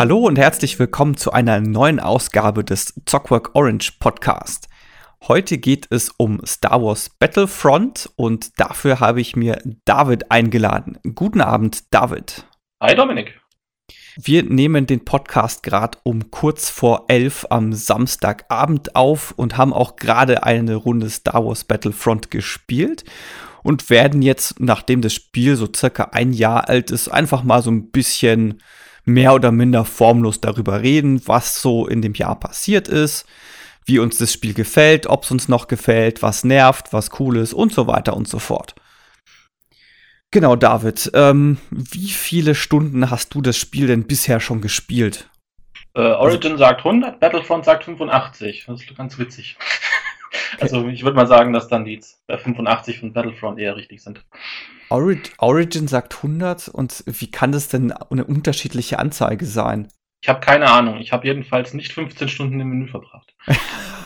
Hallo und herzlich willkommen zu einer neuen Ausgabe des Zockwork Orange Podcast. Heute geht es um Star Wars Battlefront und dafür habe ich mir David eingeladen. Guten Abend, David. Hi, Dominik. Wir nehmen den Podcast gerade um kurz vor elf am Samstagabend auf und haben auch gerade eine Runde Star Wars Battlefront gespielt und werden jetzt, nachdem das Spiel so circa ein Jahr alt ist, einfach mal so ein bisschen mehr oder minder formlos darüber reden, was so in dem Jahr passiert ist, wie uns das Spiel gefällt, ob es uns noch gefällt, was nervt, was cool ist und so weiter und so fort. Genau, David, ähm, wie viele Stunden hast du das Spiel denn bisher schon gespielt? Äh, Origin sagt 100, Battlefront sagt 85. Das ist ganz witzig. Also ich würde mal sagen, dass dann die 85 von Battlefront eher richtig sind. Origin sagt 100 und wie kann das denn eine unterschiedliche Anzeige sein? Ich habe keine Ahnung. Ich habe jedenfalls nicht 15 Stunden im Menü verbracht.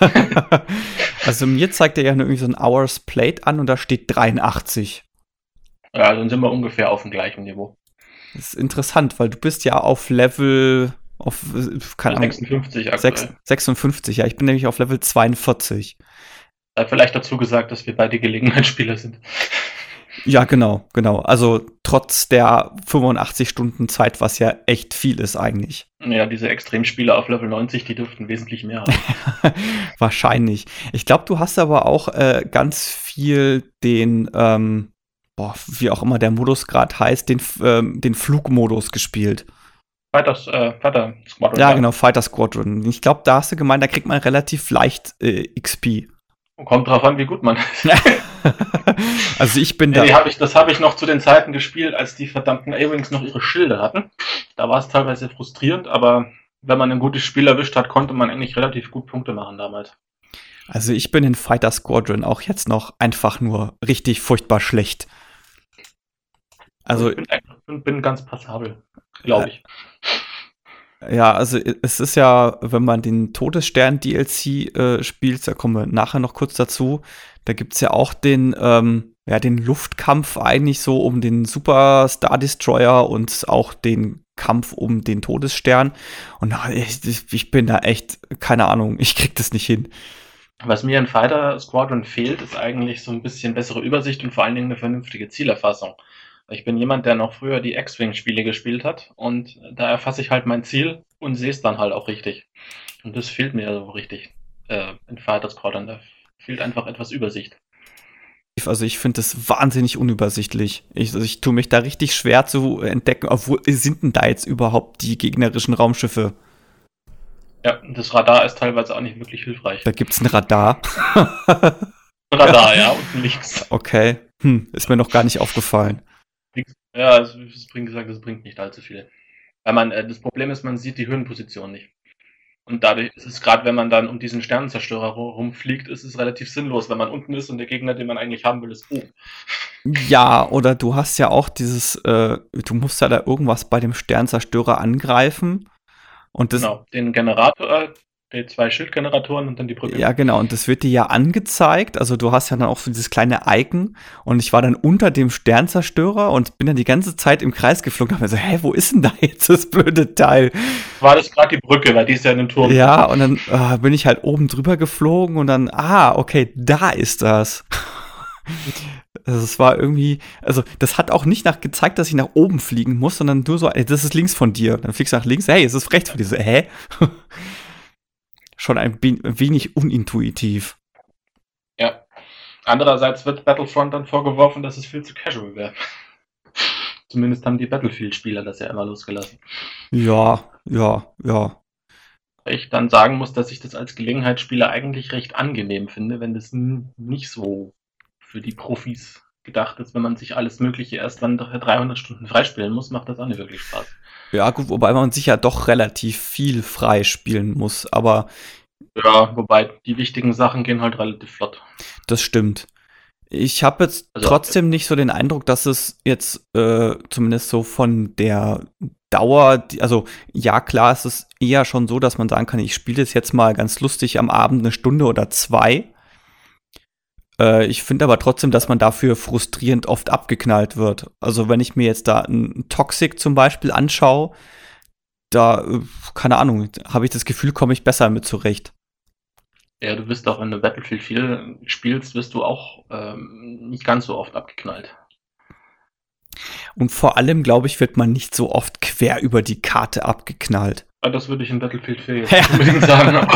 also mir zeigt er ja nur irgendwie so ein Hours Plate an und da steht 83. Ja, dann sind wir ungefähr auf dem gleichen Niveau. Das ist interessant, weil du bist ja auf Level auf keine 56 Ahnung, 6, 56, ja, ich bin nämlich auf Level 42. Sei vielleicht dazu gesagt, dass wir beide Gelegenheitsspieler sind. Ja, genau, genau. Also trotz der 85 Stunden Zeit, was ja echt viel ist eigentlich. Ja, diese Extremspieler auf Level 90, die dürften wesentlich mehr haben. Wahrscheinlich. Ich glaube, du hast aber auch äh, ganz viel den, ähm, boah, wie auch immer der Modus gerade heißt, den, ähm, den Flugmodus gespielt. Fighters, äh, Fighter Squadron. Ja, genau, Fighter Squadron. Ich glaube, da hast du gemeint, da kriegt man relativ leicht äh, XP. Kommt drauf an, wie gut man ist. also ich bin da. Nee, hab ich, das habe ich noch zu den Zeiten gespielt, als die verdammten A-Wings noch ihre Schilde hatten. Da war es teilweise frustrierend, aber wenn man ein gutes Spiel erwischt hat, konnte man eigentlich relativ gut Punkte machen damals. Also ich bin in Fighter Squadron auch jetzt noch einfach nur richtig furchtbar schlecht. Also ich bin, bin ganz passabel, glaube ich. Ja, also es ist ja, wenn man den Todesstern-DLC äh, spielt, da kommen wir nachher noch kurz dazu, da gibt es ja auch den, ähm, ja, den Luftkampf eigentlich so um den Super Star Destroyer und auch den Kampf um den Todesstern. Und ich, ich bin da echt, keine Ahnung, ich krieg das nicht hin. Was mir in Fighter Squadron fehlt, ist eigentlich so ein bisschen bessere Übersicht und vor allen Dingen eine vernünftige Zielerfassung. Ich bin jemand, der noch früher die X-Wing-Spiele gespielt hat und da erfasse ich halt mein Ziel und sehe es dann halt auch richtig. Und das fehlt mir so richtig äh, in Fighter Squadron. Da fehlt einfach etwas Übersicht. Also ich finde das wahnsinnig unübersichtlich. Ich, also ich tue mich da richtig schwer zu entdecken, obwohl sind denn da jetzt überhaupt die gegnerischen Raumschiffe? Ja, das Radar ist teilweise auch nicht wirklich hilfreich. Da gibt es ein Radar. Radar, ja, unten links. Okay, hm, ist mir noch gar nicht aufgefallen. Ja, es, es bringt gesagt, es bringt nicht allzu viel. Weil man, äh, das Problem ist, man sieht die Höhenposition nicht. Und dadurch ist es gerade, wenn man dann um diesen Sternenzerstörer rumfliegt, ist es relativ sinnlos, wenn man unten ist und der Gegner, den man eigentlich haben will, ist oben. Ja, oder du hast ja auch dieses, äh, du musst ja da irgendwas bei dem Sternzerstörer angreifen. Und das, genau, den Generator, die zwei Schildgeneratoren und dann die Brücke. Ja, genau. Und das wird dir ja angezeigt. Also du hast ja dann auch so dieses kleine Icon. Und ich war dann unter dem Sternzerstörer und bin dann die ganze Zeit im Kreis geflogen. Und hab mir so, hä, wo ist denn da jetzt das blöde Teil? War das gerade die Brücke, weil die ist ja in dem Turm. Ja, und dann äh, bin ich halt oben drüber geflogen und dann, ah, okay, da ist das. Also es war irgendwie, also das hat auch nicht nach gezeigt, dass ich nach oben fliegen muss, sondern nur so, ey, das ist links von dir. Dann fliegst du nach links, hey, es ist rechts von dir. So, hä? schon ein wenig unintuitiv. Ja. Andererseits wird Battlefront dann vorgeworfen, dass es viel zu casual wäre. Zumindest haben die Battlefield-Spieler das ja immer losgelassen. Ja, ja, ja. Ich dann sagen muss, dass ich das als Gelegenheitsspieler eigentlich recht angenehm finde, wenn das nicht so für die Profis gedacht ist. Wenn man sich alles Mögliche erst dann 300 Stunden freispielen muss, macht das auch nicht wirklich Spaß. Ja, gut, wobei man sich ja doch relativ viel freispielen muss, aber. Ja, wobei die wichtigen Sachen gehen halt relativ flott. Das stimmt. Ich habe jetzt also, trotzdem nicht so den Eindruck, dass es jetzt äh, zumindest so von der Dauer, also ja klar, es ist eher schon so, dass man sagen kann, ich spiele das jetzt mal ganz lustig am Abend eine Stunde oder zwei. Äh, ich finde aber trotzdem, dass man dafür frustrierend oft abgeknallt wird. Also wenn ich mir jetzt da ein Toxic zum Beispiel anschaue, da, äh, keine Ahnung, habe ich das Gefühl, komme ich besser mit zurecht. Ja, du wirst auch, wenn du Battlefield 4 spielst, wirst du auch ähm, nicht ganz so oft abgeknallt. Und vor allem, glaube ich, wird man nicht so oft quer über die Karte abgeknallt. Ja, das würde ich in Battlefield 4 jetzt ja. unbedingt sagen.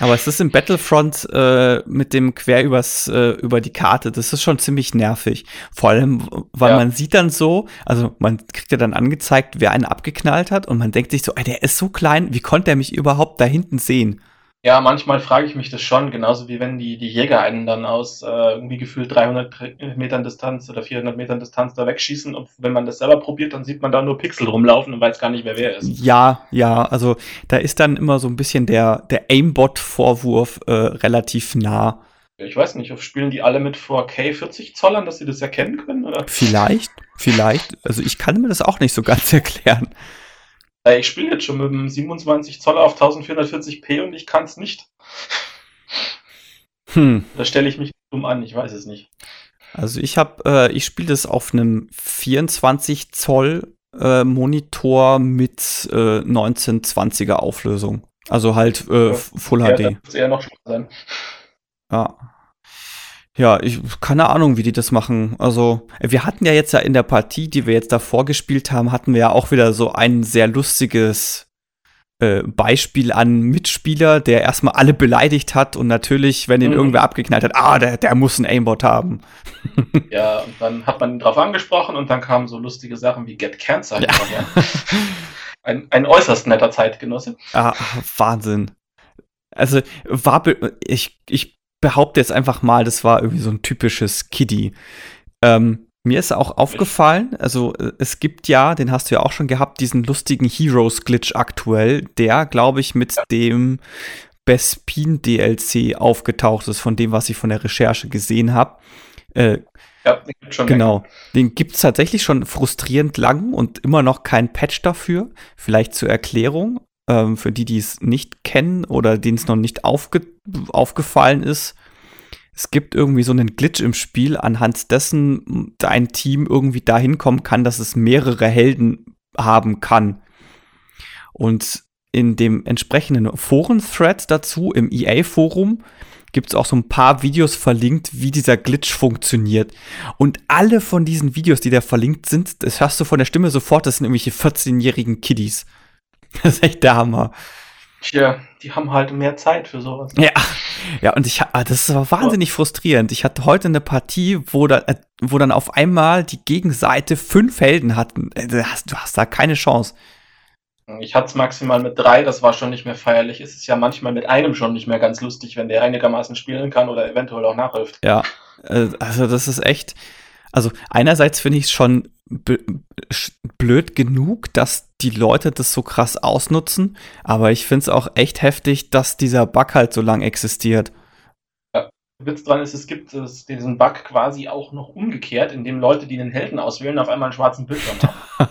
Aber es ist im Battlefront äh, mit dem quer übers, äh, über die Karte, das ist schon ziemlich nervig. Vor allem, weil ja. man sieht dann so, also man kriegt ja dann angezeigt, wer einen abgeknallt hat und man denkt sich so, ey, der ist so klein, wie konnte er mich überhaupt da hinten sehen? Ja, manchmal frage ich mich das schon, genauso wie wenn die, die Jäger einen dann aus äh, irgendwie gefühlt 300 Metern Distanz oder 400 Metern Distanz da wegschießen und wenn man das selber probiert, dann sieht man da nur Pixel rumlaufen und weiß gar nicht, wer wer ist. Ja, ja, also da ist dann immer so ein bisschen der, der Aimbot-Vorwurf äh, relativ nah. Ich weiß nicht, spielen die alle mit 4K 40 Zollern, dass sie das erkennen können? Oder? Vielleicht, vielleicht. Also ich kann mir das auch nicht so ganz erklären. Ich spiele jetzt schon mit einem 27 Zoll auf 1440p und ich kann es nicht. Hm. Da stelle ich mich dumm an, ich weiß es nicht. Also ich habe, äh, ich spiele das auf einem 24 Zoll äh, Monitor mit äh, 1920er Auflösung. Also halt äh, Full ja, HD. Das muss eher noch sein. Ja. Ja, ich keine Ahnung, wie die das machen. Also, wir hatten ja jetzt ja in der Partie, die wir jetzt davor gespielt haben, hatten wir ja auch wieder so ein sehr lustiges äh, Beispiel an Mitspieler, der erstmal alle beleidigt hat und natürlich, wenn ihn mhm. irgendwer abgeknallt hat, ah, der, der muss ein Aimbot haben. Ja, und dann hat man ihn drauf angesprochen und dann kamen so lustige Sachen wie Get Cancer. Ja. Ein, ein äußerst netter Zeitgenosse. Ah, Wahnsinn. Also, war, ich, ich behaupte jetzt einfach mal, das war irgendwie so ein typisches Kiddie. Ähm, mir ist auch aufgefallen, also äh, es gibt ja, den hast du ja auch schon gehabt, diesen lustigen Heroes-Glitch aktuell, der, glaube ich, mit dem Bespin DLC aufgetaucht ist, von dem, was ich von der Recherche gesehen habe. Äh, ja, schon genau. Den gibt es tatsächlich schon frustrierend lang und immer noch kein Patch dafür. Vielleicht zur Erklärung ähm, für die, die es nicht kennen oder denen es noch nicht aufge aufgefallen ist. Es gibt irgendwie so einen Glitch im Spiel, anhand dessen dein Team irgendwie dahin kommen kann, dass es mehrere Helden haben kann. Und in dem entsprechenden Foren-Thread dazu, im EA-Forum, gibt es auch so ein paar Videos verlinkt, wie dieser Glitch funktioniert. Und alle von diesen Videos, die da verlinkt sind, das hörst du von der Stimme sofort, das sind irgendwelche 14-jährigen Kiddies. Das ist echt der Hammer. Tja, die haben halt mehr Zeit für sowas. Ja, ja, und ich, ah, das war wahnsinnig frustrierend. Ich hatte heute eine Partie, wo, da, äh, wo dann auf einmal die Gegenseite fünf Helden hatten. Äh, du hast, du hast da keine Chance. Ich hatte es maximal mit drei, das war schon nicht mehr feierlich. Es ist ja manchmal mit einem schon nicht mehr ganz lustig, wenn der einigermaßen spielen kann oder eventuell auch nachhilft. Ja, äh, also das ist echt. Also einerseits finde ich es schon blöd genug, dass die Leute das so krass ausnutzen, aber ich finde es auch echt heftig, dass dieser Bug halt so lang existiert. Witz dran ist, es gibt diesen Bug quasi auch noch umgekehrt, indem Leute, die einen Helden auswählen, auf einmal einen schwarzen Bildschirm haben.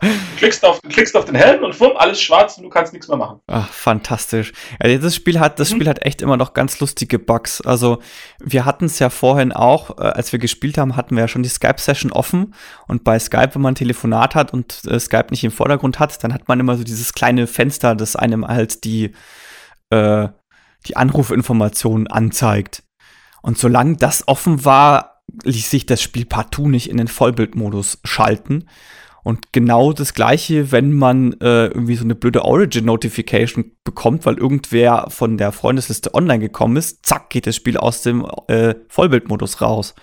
du, klickst auf, du klickst auf den Helden und fumm, alles schwarz und du kannst nichts mehr machen. Ach, fantastisch. Ja, das Spiel hat, das mhm. Spiel hat echt immer noch ganz lustige Bugs. Also, wir hatten es ja vorhin auch, äh, als wir gespielt haben, hatten wir ja schon die Skype-Session offen. Und bei Skype, wenn man ein Telefonat hat und äh, Skype nicht im Vordergrund hat, dann hat man immer so dieses kleine Fenster, das einem halt die, äh, die Anrufinformationen anzeigt. Und solange das offen war, ließ sich das Spiel partout nicht in den Vollbildmodus schalten. Und genau das gleiche, wenn man äh, irgendwie so eine blöde Origin-Notification bekommt, weil irgendwer von der Freundesliste online gekommen ist, zack, geht das Spiel aus dem äh, Vollbildmodus raus.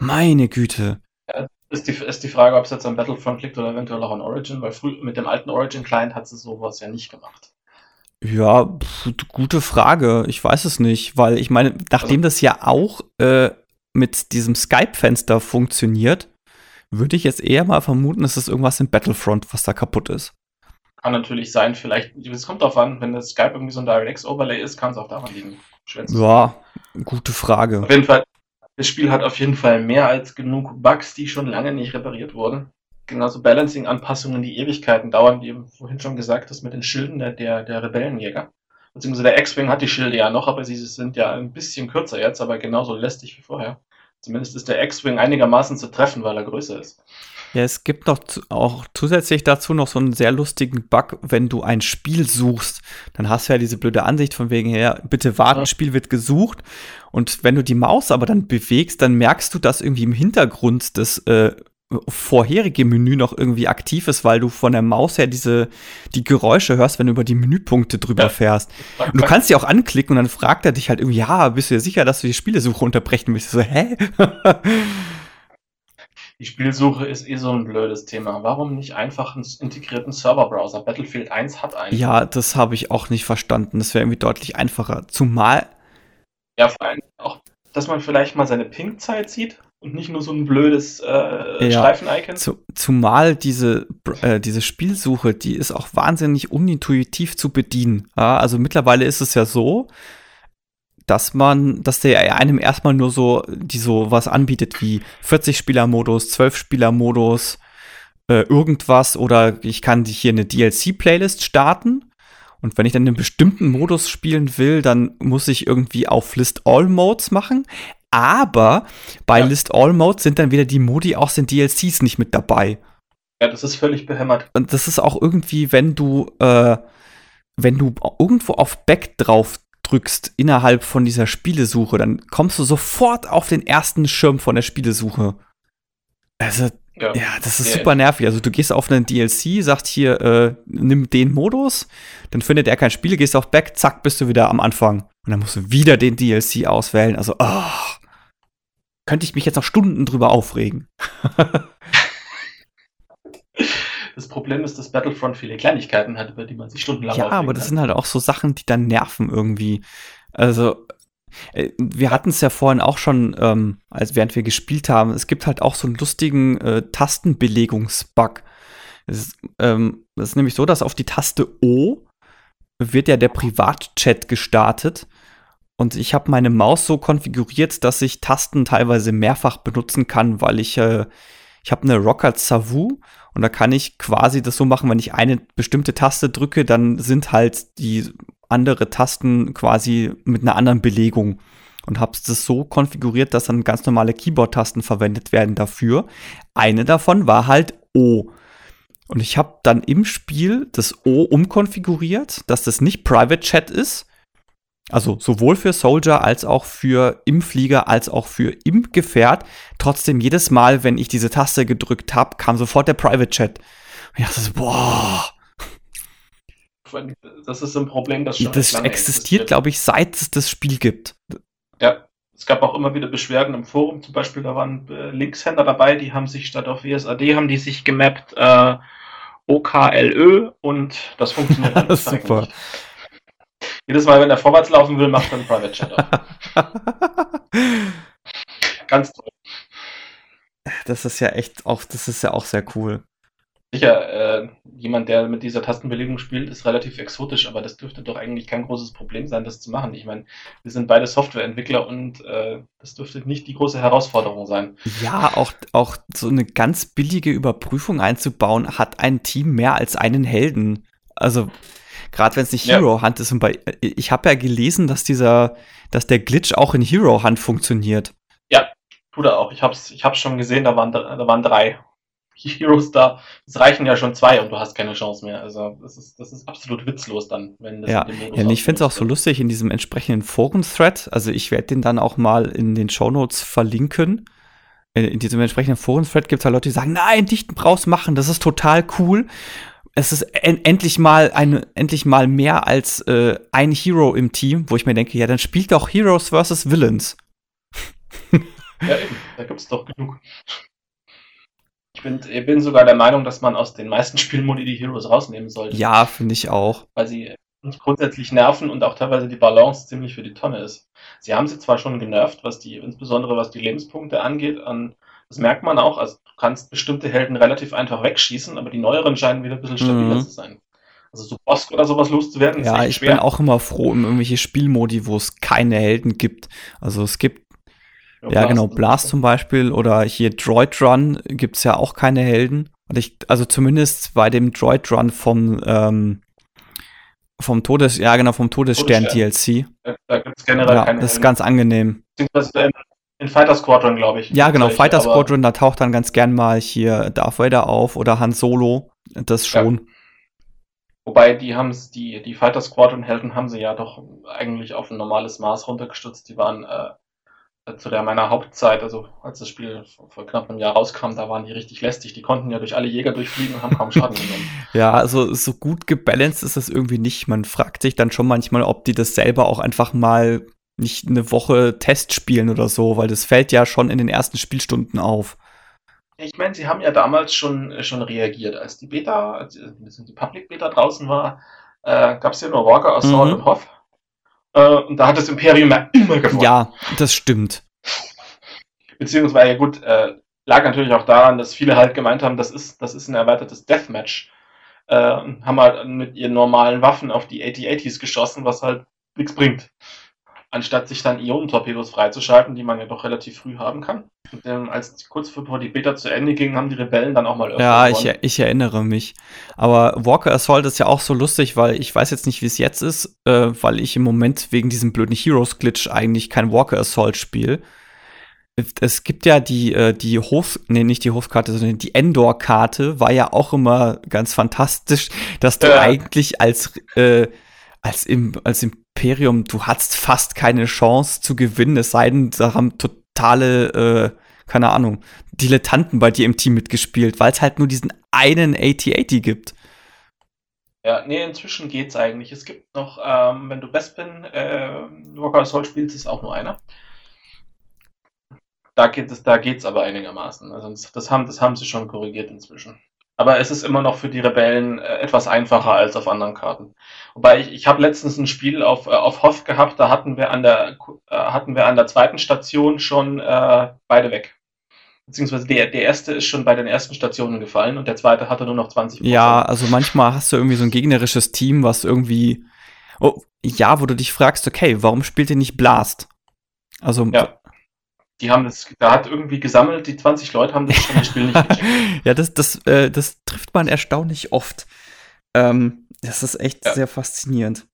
Meine Güte. Ja, ist, die, ist die Frage, ob es jetzt an Battlefront liegt oder eventuell auch an Origin, weil früh mit dem alten Origin-Client hat sie sowas ja nicht gemacht. Ja, pf, gute Frage. Ich weiß es nicht, weil ich meine, nachdem das ja auch äh, mit diesem Skype-Fenster funktioniert, würde ich jetzt eher mal vermuten, dass es irgendwas im Battlefront, was da kaputt ist. Kann natürlich sein, vielleicht, es kommt darauf an, wenn das Skype irgendwie so ein DirectX-Overlay ist, kann es auch daran liegen. Ja, gute Frage. Auf jeden Fall, das Spiel hat auf jeden Fall mehr als genug Bugs, die schon lange nicht repariert wurden. Genauso Balancing-Anpassungen, die Ewigkeiten dauern, wie vorhin schon gesagt hast, mit den Schilden der, der, der Rebellenjäger. Beziehungsweise der X-Wing hat die Schilde ja noch, aber sie sind ja ein bisschen kürzer jetzt, aber genauso lästig wie vorher. Zumindest ist der X-Wing einigermaßen zu treffen, weil er größer ist. Ja, es gibt noch auch zusätzlich dazu noch so einen sehr lustigen Bug, wenn du ein Spiel suchst, dann hast du ja diese blöde Ansicht von wegen her, bitte warten, ja. Spiel wird gesucht. Und wenn du die Maus aber dann bewegst, dann merkst du, dass irgendwie im Hintergrund das äh, vorherige Menü noch irgendwie aktiv ist, weil du von der Maus her diese die Geräusche hörst, wenn du über die Menüpunkte drüber ja. fährst. Und du kannst sie auch anklicken und dann fragt er dich halt irgendwie, ja, bist du dir sicher, dass du die Spielesuche unterbrechen willst? So, hä? Die Spielsuche ist eh so ein blödes Thema. Warum nicht einfach einen integrierten Serverbrowser? Battlefield 1 hat einen. Ja, das habe ich auch nicht verstanden. Das wäre irgendwie deutlich einfacher. Zumal. Ja, vor allem auch, dass man vielleicht mal seine Ping-Zeit sieht und nicht nur so ein blödes äh, ja, Streifen-Icon. Zu, zumal diese, äh, diese Spielsuche, die ist auch wahnsinnig unintuitiv zu bedienen. Ja, also mittlerweile ist es ja so, dass man, dass der einem erstmal nur so, die so was anbietet wie 40-Spieler-Modus, 12-Spieler-Modus, äh, irgendwas oder ich kann hier eine DLC-Playlist starten. Und wenn ich dann einen bestimmten Modus spielen will, dann muss ich irgendwie auf List All Modes machen. Aber bei ja. List All Modes sind dann wieder die Modi aus den DLCs nicht mit dabei. Ja, das ist völlig behämmert. Und das ist auch irgendwie, wenn du, äh, wenn du irgendwo auf Back drauf drückst innerhalb von dieser Spielesuche, dann kommst du sofort auf den ersten Schirm von der Spielesuche. Also, ja, ja das ist ja, super nervig. Also, du gehst auf einen DLC, sagst hier, äh, nimm den Modus, dann findet er kein Spiel, gehst auf Back, zack, bist du wieder am Anfang. Und dann musst du wieder den DLC auswählen. Also, oh, könnte ich mich jetzt noch Stunden drüber aufregen. Das Problem ist, dass Battlefront viele Kleinigkeiten hat, über die man sich stundenlang Ja, aber das kann. sind halt auch so Sachen, die dann nerven irgendwie. Also, äh, wir hatten es ja vorhin auch schon, ähm, als während wir gespielt haben. Es gibt halt auch so einen lustigen äh, Tastenbelegungsbug. Es ist, ähm, es ist nämlich so, dass auf die Taste O wird ja der Privatchat gestartet. Und ich habe meine Maus so konfiguriert, dass ich Tasten teilweise mehrfach benutzen kann, weil ich, äh, ich habe eine Rocker Savu und da kann ich quasi das so machen, wenn ich eine bestimmte Taste drücke, dann sind halt die andere Tasten quasi mit einer anderen Belegung. Und habe das so konfiguriert, dass dann ganz normale Keyboard-Tasten verwendet werden dafür. Eine davon war halt O. Und ich habe dann im Spiel das O umkonfiguriert, dass das nicht Private Chat ist, also sowohl für Soldier als auch für im Flieger als auch für im Gefährt. Trotzdem jedes Mal, wenn ich diese Taste gedrückt habe, kam sofort der Private Chat. Und ich dachte so, boah. Das ist ein Problem, das schon Das existiert, glaube ich, seit es das Spiel gibt. Ja, es gab auch immer wieder Beschwerden im Forum. Zum Beispiel, da waren äh, Linkshänder dabei, die haben sich statt auf WSAD haben die sich gemappt äh, OKLÖ und das funktioniert das super. Nicht. Jedes Mal, wenn er vorwärts laufen will, macht er einen Private Chat auf. Ganz toll. Das ist ja echt auch, das ist ja auch sehr cool. Sicher, äh, jemand, der mit dieser Tastenbelegung spielt, ist relativ exotisch, aber das dürfte doch eigentlich kein großes Problem sein, das zu machen. Ich meine, wir sind beide Softwareentwickler und äh, das dürfte nicht die große Herausforderung sein. Ja, auch, auch so eine ganz billige Überprüfung einzubauen, hat ein Team mehr als einen Helden. Also Gerade wenn es nicht Hero ja. Hunt ist. Und bei, ich habe ja gelesen, dass dieser, dass der Glitch auch in Hero Hunt funktioniert. Ja, tut er auch. Ich hab's, ich hab's schon gesehen, da waren, da waren drei Heroes da. Es reichen ja schon zwei und du hast keine Chance mehr. Also das ist, das ist absolut witzlos dann, wenn das Ja, ja ich finde es auch so lustig in diesem entsprechenden Forum-Thread. Also ich werde den dann auch mal in den Show Notes verlinken. In diesem entsprechenden Forum-Thread gibt es halt Leute, die sagen, nein, Dichten brauchst machen, das ist total cool es ist en endlich mal ein, endlich mal mehr als äh, ein Hero im Team, wo ich mir denke, ja, dann spielt doch Heroes versus Villains. ja, eben, da gibt's doch genug. Ich bin, ich bin sogar der Meinung, dass man aus den meisten Spielmodi die Heroes rausnehmen sollte. Ja, finde ich auch. Weil sie uns grundsätzlich nerven und auch teilweise die Balance ziemlich für die Tonne ist. Sie haben sie zwar schon genervt, was die, insbesondere was die Lebenspunkte angeht, an das merkt man auch. Also du kannst bestimmte Helden relativ einfach wegschießen, aber die neueren scheinen wieder ein bisschen stabiler mhm. zu sein. Also so Bosk oder sowas loszuwerden, ja, ist echt schwer. Ja, ich bin auch immer froh um irgendwelche Spielmodi, wo es keine Helden gibt. Also es gibt ja, ja genau, Blast zum Beispiel oder hier Droid Run gibt es ja auch keine Helden. Und ich, also zumindest bei dem Droid Run vom, ähm, vom Todes, ja genau, vom Todesstern, Todesstern. DLC. Da, da gibt es generell ja, keine Das ist ganz angenehm. In Fighter Squadron, glaube ich. Ja, genau, Fighter Squadron, da taucht dann ganz gern mal hier Darth Vader auf oder Han Solo. Das schon. Ja. Wobei die haben die, die Fighter Squadron-Helden haben sie ja doch eigentlich auf ein normales Maß runtergestutzt. Die waren äh, zu der meiner Hauptzeit, also als das Spiel vor knapp einem Jahr rauskam, da waren die richtig lästig. Die konnten ja durch alle Jäger durchfliegen und haben kaum Schaden genommen. ja, also so gut gebalanced ist das irgendwie nicht. Man fragt sich dann schon manchmal, ob die das selber auch einfach mal nicht eine Woche Test spielen oder so, weil das fällt ja schon in den ersten Spielstunden auf. Ich meine, sie haben ja damals schon, äh, schon reagiert. Als die Beta, als die Public Beta draußen war, äh, gab es ja nur Walker, Assault mhm. und Hoff. Äh, und da hat das Imperium ja immer gewonnen. Ja, das stimmt. Beziehungsweise, gut, äh, lag natürlich auch daran, dass viele halt gemeint haben, das ist, das ist ein erweitertes Deathmatch. Äh, haben halt mit ihren normalen Waffen auf die AT-ATs geschossen, was halt nichts bringt anstatt sich dann Ionentorpedos freizuschalten, die man ja doch relativ früh haben kann. Und, ähm, als kurz bevor die Beta zu Ende ging, haben die Rebellen dann auch mal öfter Ja, ich, ich, erinnere mich. Aber Walker Assault ist ja auch so lustig, weil ich weiß jetzt nicht, wie es jetzt ist, äh, weil ich im Moment wegen diesem blöden Heroes-Glitch eigentlich kein Walker Assault spiele. Es gibt ja die, äh, die Hof, nee, nicht die Hofkarte, sondern die Endor-Karte war ja auch immer ganz fantastisch, dass du ja. eigentlich als, äh, als, im, als im Imperium, du hattest fast keine Chance zu gewinnen, es sei denn, da haben totale, äh, keine Ahnung, Dilettanten bei dir im Team mitgespielt, weil es halt nur diesen einen AT-80 gibt. Ja, nee, inzwischen geht's eigentlich. Es gibt noch, ähm, wenn du Bespin äh, Walker Assault spielst, ist auch nur einer. Da geht es, da geht's aber einigermaßen. Also das, haben, das haben sie schon korrigiert inzwischen. Aber es ist immer noch für die Rebellen äh, etwas einfacher als auf anderen Karten. Wobei ich, ich habe letztens ein Spiel auf, äh, auf Hoff gehabt, da hatten wir an der, äh, hatten wir an der zweiten Station schon äh, beide weg. Beziehungsweise der, der erste ist schon bei den ersten Stationen gefallen und der zweite hatte nur noch 20 Ja, also manchmal hast du irgendwie so ein gegnerisches Team, was irgendwie. Oh, ja, wo du dich fragst, okay, warum spielt ihr nicht Blast? Also ja die haben das, da hat irgendwie gesammelt, die 20 Leute haben das schon das Spiel nicht gecheckt. ja, das, das, äh, das trifft man erstaunlich oft. Ähm, das ist echt ja. sehr faszinierend.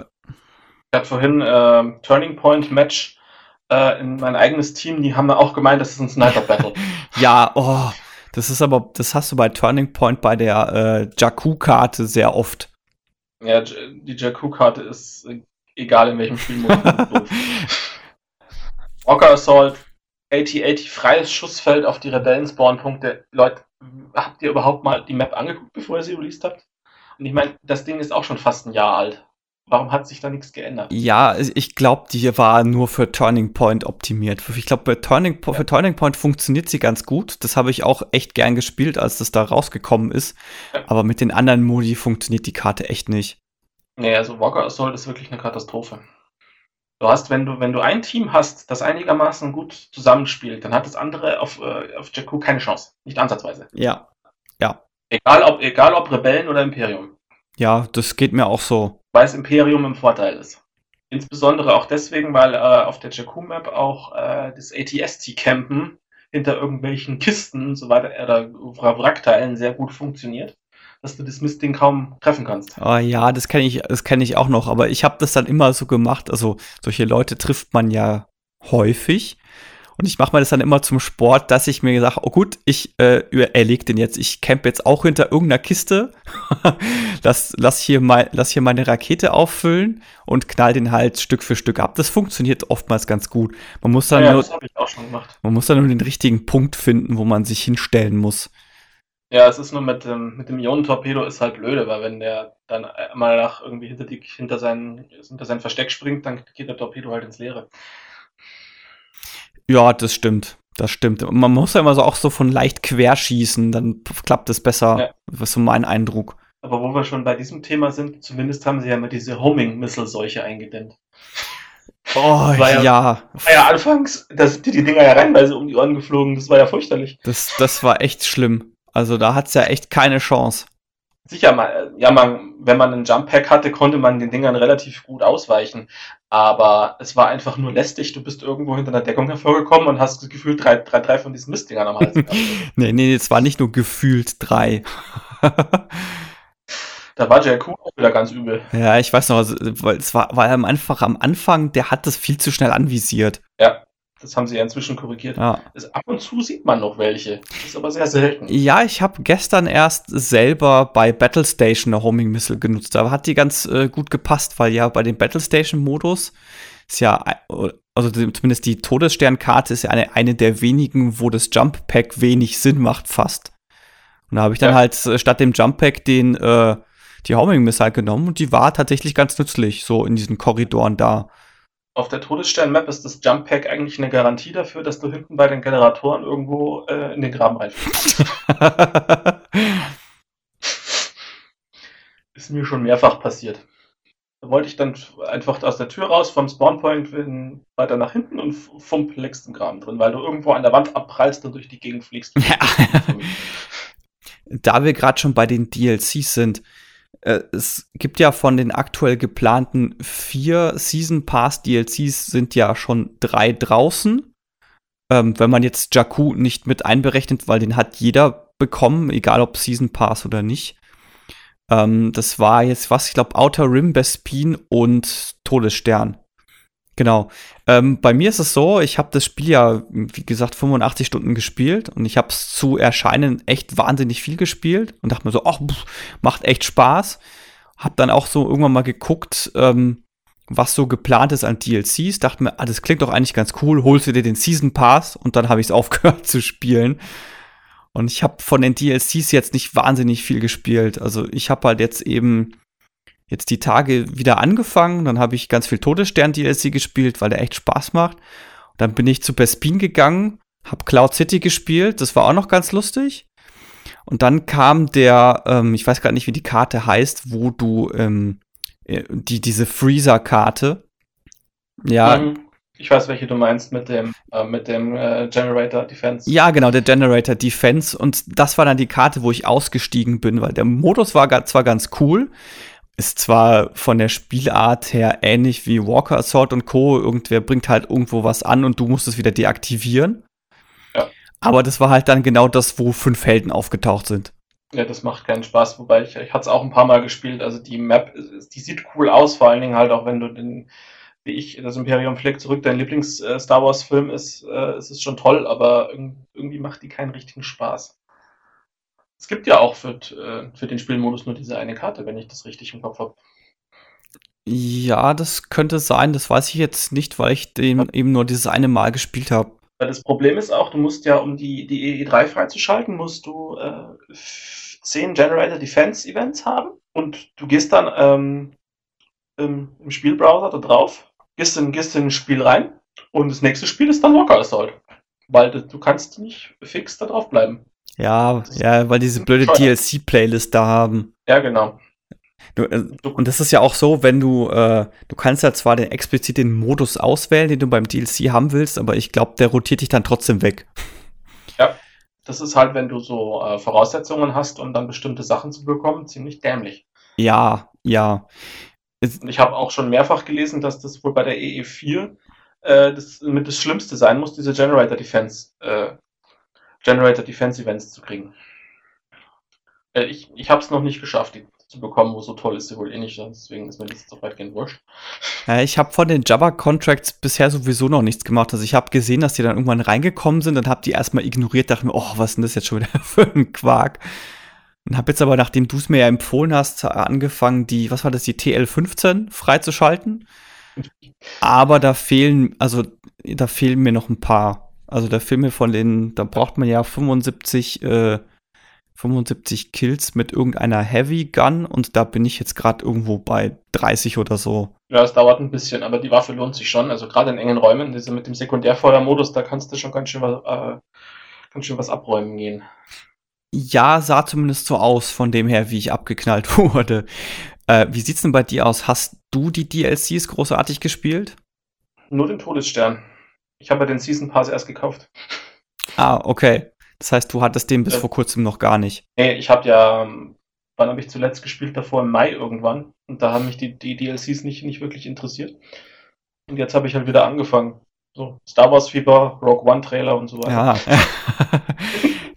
Ich hatte vorhin äh, Turning Point Match äh, in mein eigenes Team, die haben auch gemeint, das ist ein Sniper Battle. ja, oh, das ist aber, das hast du bei Turning Point bei der äh, Jakku-Karte sehr oft. Ja, die Jakku-Karte ist äh, egal in welchem Spielmodus. Walker Assault, 8080 freies Schussfeld auf die Rebellen-Spawn-Punkte. Leute, habt ihr überhaupt mal die Map angeguckt, bevor ihr sie released habt? Und ich meine, das Ding ist auch schon fast ein Jahr alt. Warum hat sich da nichts geändert? Ja, ich glaube, die war nur für Turning Point optimiert. Ich glaube, Turning, ja. für Turning Point funktioniert sie ganz gut. Das habe ich auch echt gern gespielt, als das da rausgekommen ist. Ja. Aber mit den anderen Modi funktioniert die Karte echt nicht. Nee, also Walker Assault ist wirklich eine Katastrophe. Du hast, wenn du, wenn du ein Team hast, das einigermaßen gut zusammenspielt, dann hat das andere auf, äh, auf Jakku keine Chance. Nicht ansatzweise. Ja. Ja. Egal ob, egal ob Rebellen oder Imperium. Ja, das geht mir auch so. Weil das Imperium im Vorteil ist. Insbesondere auch deswegen, weil äh, auf der Jakku-Map auch äh, das ATST-Campen hinter irgendwelchen Kisten und so weiter oder Wrackteilen sehr gut funktioniert dass du das Mistding kaum treffen kannst. Oh, ja, das kenne ich, das kenne ich auch noch, aber ich habe das dann immer so gemacht. Also solche Leute trifft man ja häufig. Und ich mache mir das dann immer zum Sport, dass ich mir sage, oh gut, ich äh, erleg den jetzt. Ich camp jetzt auch hinter irgendeiner Kiste. lass, lass, hier mal, lass hier meine Rakete auffüllen und knall den halt Stück für Stück ab. Das funktioniert oftmals ganz gut. Man muss dann ja, nur, das ich auch schon gemacht. Man muss dann nur den richtigen Punkt finden, wo man sich hinstellen muss. Ja, es ist nur mit dem, mit dem Ionentorpedo ist halt blöde, weil wenn der dann mal nach irgendwie hinter, die, hinter, sein, hinter sein Versteck springt, dann geht der Torpedo halt ins Leere. Ja, das stimmt. Das stimmt. Man muss ja immer so auch so von leicht querschießen, dann klappt es besser. Ja. Was so mein Eindruck. Aber wo wir schon bei diesem Thema sind, zumindest haben sie ja mit diese Homing-Missile-Seuche eingedämmt. Oh, ja, ja. War ja anfangs, da sind die Dinger ja reinweise um die Ohren geflogen. Das war ja fürchterlich. Das, das war echt schlimm. Also da hat es ja echt keine Chance. Sicher, mal, ja, man, wenn man einen Jump Pack hatte, konnte man den Dingern relativ gut ausweichen. Aber es war einfach nur lästig. Du bist irgendwo hinter einer Deckung hervorgekommen und hast das Gefühl, drei, drei, drei von diesen Mistdingern am Hals nee, nee, es war nicht nur gefühlt drei. da war JQ auch wieder ganz übel. Ja, ich weiß noch, also, weil es war, war am Anfang, am Anfang, der hat das viel zu schnell anvisiert. Ja. Das haben sie ja inzwischen korrigiert. Ja. Das, ab und zu sieht man noch welche. Das ist aber sehr selten. Ja, ich habe gestern erst selber bei Battle Station eine Homing Missile genutzt. Da hat die ganz äh, gut gepasst, weil ja bei dem Battle Station Modus ist ja, also zumindest die Todessternkarte ist ja eine, eine der wenigen, wo das Jump Pack wenig Sinn macht, fast. Und da habe ich dann ja. halt äh, statt dem Jump Pack den, äh, die Homing Missile genommen und die war tatsächlich ganz nützlich, so in diesen Korridoren da. Auf der Todesstern-Map ist das Jump Pack eigentlich eine Garantie dafür, dass du hinten bei den Generatoren irgendwo äh, in den Graben reinfällst. ist mir schon mehrfach passiert. Da wollte ich dann einfach aus der Tür raus vom Spawnpoint weiter nach hinten und vom legst im Graben drin, weil du irgendwo an der Wand abprallst und durch die Gegend fliegst. Ja. da wir gerade schon bei den DLCs sind, es gibt ja von den aktuell geplanten vier Season Pass DLCs sind ja schon drei draußen. Ähm, wenn man jetzt Jakku nicht mit einberechnet, weil den hat jeder bekommen, egal ob Season Pass oder nicht. Ähm, das war jetzt was, ich glaube, Outer Rim, Bespin und Todesstern. Genau. Ähm, bei mir ist es so, ich habe das Spiel ja, wie gesagt, 85 Stunden gespielt und ich habe es zu Erscheinen echt wahnsinnig viel gespielt und dachte mir so, ach, macht echt Spaß. Hab dann auch so irgendwann mal geguckt, ähm, was so geplant ist an DLCs. Dachte mir, ah, das klingt doch eigentlich ganz cool. Holst du dir den Season Pass und dann habe ich es aufgehört zu spielen. Und ich habe von den DLCs jetzt nicht wahnsinnig viel gespielt. Also ich habe halt jetzt eben jetzt die Tage wieder angefangen. Dann habe ich ganz viel Todesstern-DLC gespielt, weil der echt Spaß macht. dann bin ich zu Bespin gegangen, habe Cloud City gespielt. Das war auch noch ganz lustig. Und dann kam der, ähm, ich weiß gar nicht, wie die Karte heißt, wo du ähm, äh, die, diese Freezer-Karte. Ja. Mhm. Ich weiß, welche du meinst mit dem, äh, mit dem äh, Generator Defense. Ja, genau, der Generator Defense. Und das war dann die Karte, wo ich ausgestiegen bin, weil der Modus war zwar ganz cool, ist zwar von der Spielart her ähnlich wie Walker Assault und Co. Irgendwer bringt halt irgendwo was an und du musst es wieder deaktivieren. Ja. Aber das war halt dann genau das, wo fünf Helden aufgetaucht sind. Ja, das macht keinen Spaß, wobei ich, ich hatte es auch ein paar Mal gespielt. Also die Map, die sieht cool aus, vor allen Dingen halt auch, wenn du den, wie ich, das Imperium Fleck zurück, dein Lieblings-Star äh, Wars-Film ist, äh, ist es schon toll, aber irgendwie macht die keinen richtigen Spaß. Es gibt ja auch für, äh, für den Spielmodus nur diese eine Karte, wenn ich das richtig im Kopf habe. Ja, das könnte sein. Das weiß ich jetzt nicht, weil ich den ja. eben nur dieses eine Mal gespielt habe. Das Problem ist auch, du musst ja, um die, die EE3 freizuschalten, musst du äh, 10 Generator Defense Events haben und du gehst dann ähm, im, im, Spielbrowser da drauf, gehst in, gehst in ein Spiel rein und das nächste Spiel ist dann Walker Assault. Weil du kannst nicht fix da drauf bleiben. Ja, ja, weil diese blöde DLC-Playlist da haben. Ja, genau. Du, äh, und das ist ja auch so, wenn du, äh, du kannst ja zwar den, explizit den Modus auswählen, den du beim DLC haben willst, aber ich glaube, der rotiert dich dann trotzdem weg. Ja, das ist halt, wenn du so äh, Voraussetzungen hast, um dann bestimmte Sachen zu bekommen, ziemlich dämlich. Ja, ja. Und ich habe auch schon mehrfach gelesen, dass das wohl bei der EE4 äh, das mit das Schlimmste sein muss, diese Generator Defense äh, Generator Defense Events zu kriegen. Äh, ich ich habe es noch nicht geschafft, die zu bekommen, wo so toll ist sie wohl eh nicht, deswegen ist mir das so weitgehend wurscht. Ja, ich habe von den Java-Contracts bisher sowieso noch nichts gemacht. Also ich habe gesehen, dass die dann irgendwann reingekommen sind und habe die erstmal ignoriert, dachte mir, oh, was ist denn das jetzt schon wieder für ein Quark? Und habe jetzt aber, nachdem du es mir ja empfohlen hast, angefangen, die, was war das, die TL15 freizuschalten. Aber da fehlen, also da fehlen mir noch ein paar. Also der Film von den, da braucht man ja 75, äh, 75 Kills mit irgendeiner Heavy Gun und da bin ich jetzt gerade irgendwo bei 30 oder so. Ja, es dauert ein bisschen, aber die Waffe lohnt sich schon. Also gerade in engen Räumen, diese mit dem Sekundärfeuermodus, da kannst du schon ganz schön was, äh, ganz schön was abräumen gehen. Ja, sah zumindest so aus, von dem her, wie ich abgeknallt wurde. Äh, wie sieht's denn bei dir aus? Hast du die DLCs großartig gespielt? Nur den Todesstern. Ich habe ja den Season Pass erst gekauft. Ah, okay. Das heißt, du hattest den bis äh, vor kurzem noch gar nicht. Nee, ich habe ja, ähm, wann habe ich zuletzt gespielt? Davor im Mai irgendwann. Und da haben mich die, die DLCs nicht, nicht wirklich interessiert. Und jetzt habe ich halt wieder angefangen. So, Star Wars Fieber, Rogue One Trailer und so weiter. Ja,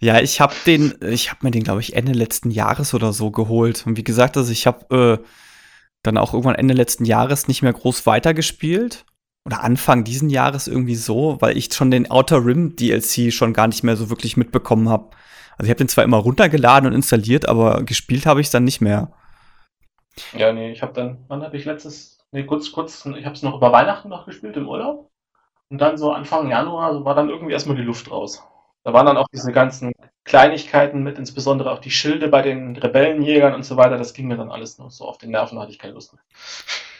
ja ich habe den, ich habe mir den, glaube ich, Ende letzten Jahres oder so geholt. Und wie gesagt, also ich habe äh, dann auch irgendwann Ende letzten Jahres nicht mehr groß weitergespielt. Oder Anfang diesen Jahres irgendwie so, weil ich schon den Outer Rim DLC schon gar nicht mehr so wirklich mitbekommen habe. Also ich habe den zwar immer runtergeladen und installiert, aber gespielt habe ich es dann nicht mehr. Ja, nee, ich habe dann, wann habe ich letztes, nee, kurz, kurz, ich habe es noch über Weihnachten noch gespielt im Urlaub. Und dann so Anfang Januar war dann irgendwie erstmal die Luft raus. Da waren dann auch diese ganzen Kleinigkeiten mit, insbesondere auch die Schilde bei den Rebellenjägern und so weiter. Das ging mir dann alles noch so auf den Nerven, hatte ich keine Lust mehr.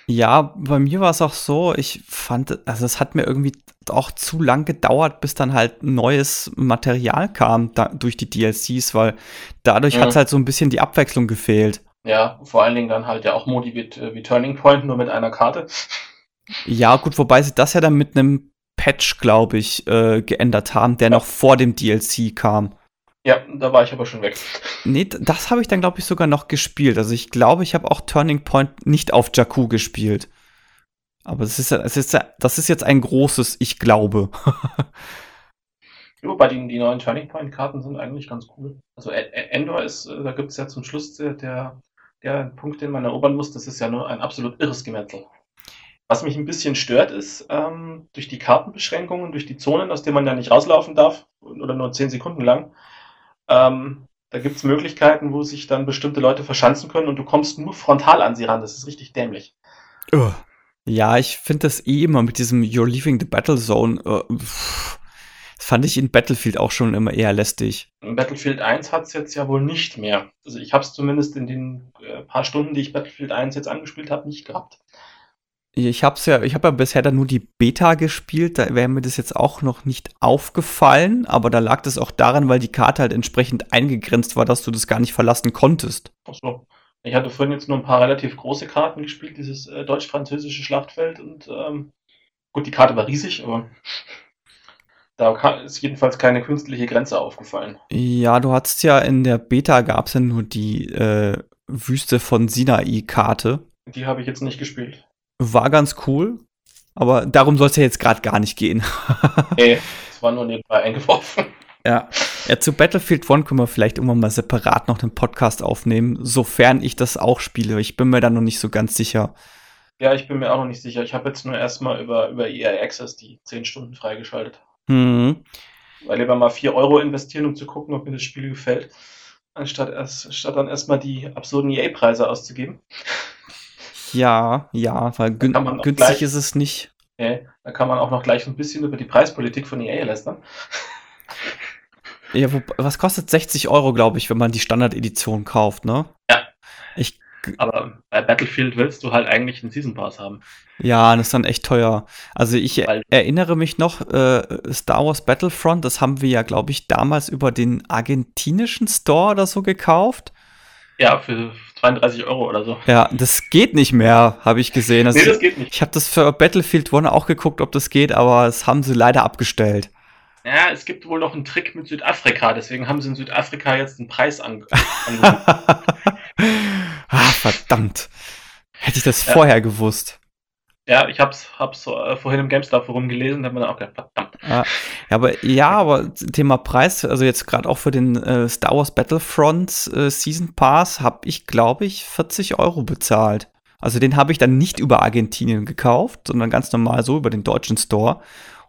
Ja, bei mir war es auch so, ich fand, also es hat mir irgendwie auch zu lang gedauert, bis dann halt neues Material kam da, durch die DLCs, weil dadurch mhm. hat es halt so ein bisschen die Abwechslung gefehlt. Ja, vor allen Dingen dann halt ja auch Modi wie, wie Turning Point, nur mit einer Karte. Ja, gut, wobei sie das ja dann mit einem Patch, glaube ich, äh, geändert haben, der ja. noch vor dem DLC kam. Ja, da war ich aber schon weg. Nee, das habe ich dann, glaube ich, sogar noch gespielt. Also ich glaube, ich habe auch Turning Point nicht auf Jakku gespielt. Aber das ist, das ist, das ist jetzt ein großes Ich glaube. Wobei die, die neuen Turning Point-Karten sind eigentlich ganz cool. Also Endor ist, äh, da gibt es ja zum Schluss der, der Punkt, den man erobern muss, das ist ja nur ein absolut irres Gemetzel. Was mich ein bisschen stört, ist, ähm, durch die Kartenbeschränkungen, durch die Zonen, aus denen man ja nicht rauslaufen darf, oder nur 10 Sekunden lang, ähm, da gibt es Möglichkeiten, wo sich dann bestimmte Leute verschanzen können und du kommst nur frontal an sie ran. Das ist richtig dämlich. Oh. Ja, ich finde das eh immer mit diesem You're leaving the battle zone. Uh, das fand ich in Battlefield auch schon immer eher lästig. In Battlefield 1 hat es jetzt ja wohl nicht mehr. Also ich habe es zumindest in den äh, paar Stunden, die ich Battlefield 1 jetzt angespielt habe, nicht gehabt. Ich habe ja, ich habe ja bisher dann nur die Beta gespielt, da wäre mir das jetzt auch noch nicht aufgefallen, aber da lag das auch daran, weil die Karte halt entsprechend eingegrenzt war, dass du das gar nicht verlassen konntest. Ach so. Ich hatte vorhin jetzt nur ein paar relativ große Karten gespielt, dieses äh, deutsch-französische Schlachtfeld und ähm, gut, die Karte war riesig, aber da ist jedenfalls keine künstliche Grenze aufgefallen. Ja, du hattest ja in der Beta gab es ja nur die äh, Wüste von Sinai-Karte. Die habe ich jetzt nicht gespielt war ganz cool, aber darum soll es ja jetzt gerade gar nicht gehen. nee, es war nur nebenbei eingeworfen. Ja. ja, zu Battlefield One können wir vielleicht irgendwann mal separat noch einen Podcast aufnehmen, sofern ich das auch spiele. Ich bin mir da noch nicht so ganz sicher. Ja, ich bin mir auch noch nicht sicher. Ich habe jetzt nur erstmal über, über EA Access die 10 Stunden freigeschaltet. Mhm. Weil lieber mal 4 Euro investieren, um zu gucken, ob mir das Spiel gefällt, anstatt, erst, statt dann erstmal die absurden EA-Preise auszugeben. Ja, ja, weil gün günstig gleich, ist es nicht. Okay, da kann man auch noch gleich ein bisschen über die Preispolitik von EA lästern. Ja, wo, was kostet 60 Euro, glaube ich, wenn man die Standard-Edition kauft, ne? Ja. Ich, Aber bei Battlefield willst du halt eigentlich einen Season Pass haben. Ja, das ist dann echt teuer. Also ich Weil, erinnere mich noch, äh, Star Wars Battlefront, das haben wir ja, glaube ich, damals über den argentinischen Store oder so gekauft. Ja, für 32 Euro oder so. Ja, das geht nicht mehr, habe ich gesehen. Also nee, das geht nicht. Ich habe das für Battlefield One auch geguckt, ob das geht, aber das haben sie leider abgestellt. Ja, es gibt wohl noch einen Trick mit Südafrika, deswegen haben sie in Südafrika jetzt einen Preis an. ah, verdammt. Hätte ich das ja. vorher gewusst. Ja, ich hab's, hab's äh, vorhin im GameStar-Forum gelesen, da hat man auch gedacht, verdammt. Ja, aber, ja, aber Thema Preis, also jetzt gerade auch für den äh, Star Wars Battlefront äh, Season Pass habe ich, glaube ich, 40 Euro bezahlt. Also den habe ich dann nicht über Argentinien gekauft, sondern ganz normal so über den deutschen Store.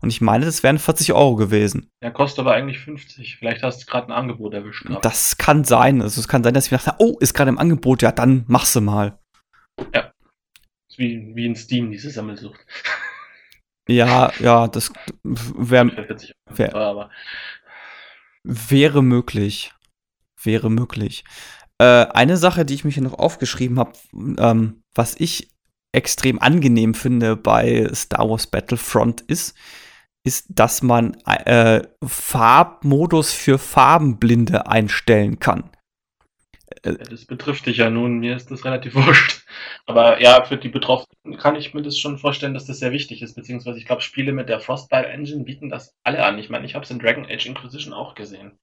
Und ich meine, das wären 40 Euro gewesen. Ja, kostet aber eigentlich 50. Vielleicht hast du gerade ein Angebot erwischt. Gehabt. Das kann sein. Also es kann sein, dass ich dachte, oh, ist gerade im Angebot, ja, dann machst du mal. Ja wie, wie in Steam, diese Sammelsucht. Ja, ja, das wäre wär, wäre möglich. Wäre möglich. Äh, eine Sache, die ich mich hier noch aufgeschrieben habe, ähm, was ich extrem angenehm finde bei Star Wars Battlefront ist, ist, dass man äh, Farbmodus für Farbenblinde einstellen kann. Äh, das betrifft dich ja nun, mir ist das relativ wurscht. Aber ja, für die Betroffenen kann ich mir das schon vorstellen, dass das sehr wichtig ist, beziehungsweise ich glaube, Spiele mit der Frostbite Engine bieten das alle an. Ich meine, ich habe es in Dragon Age Inquisition auch gesehen.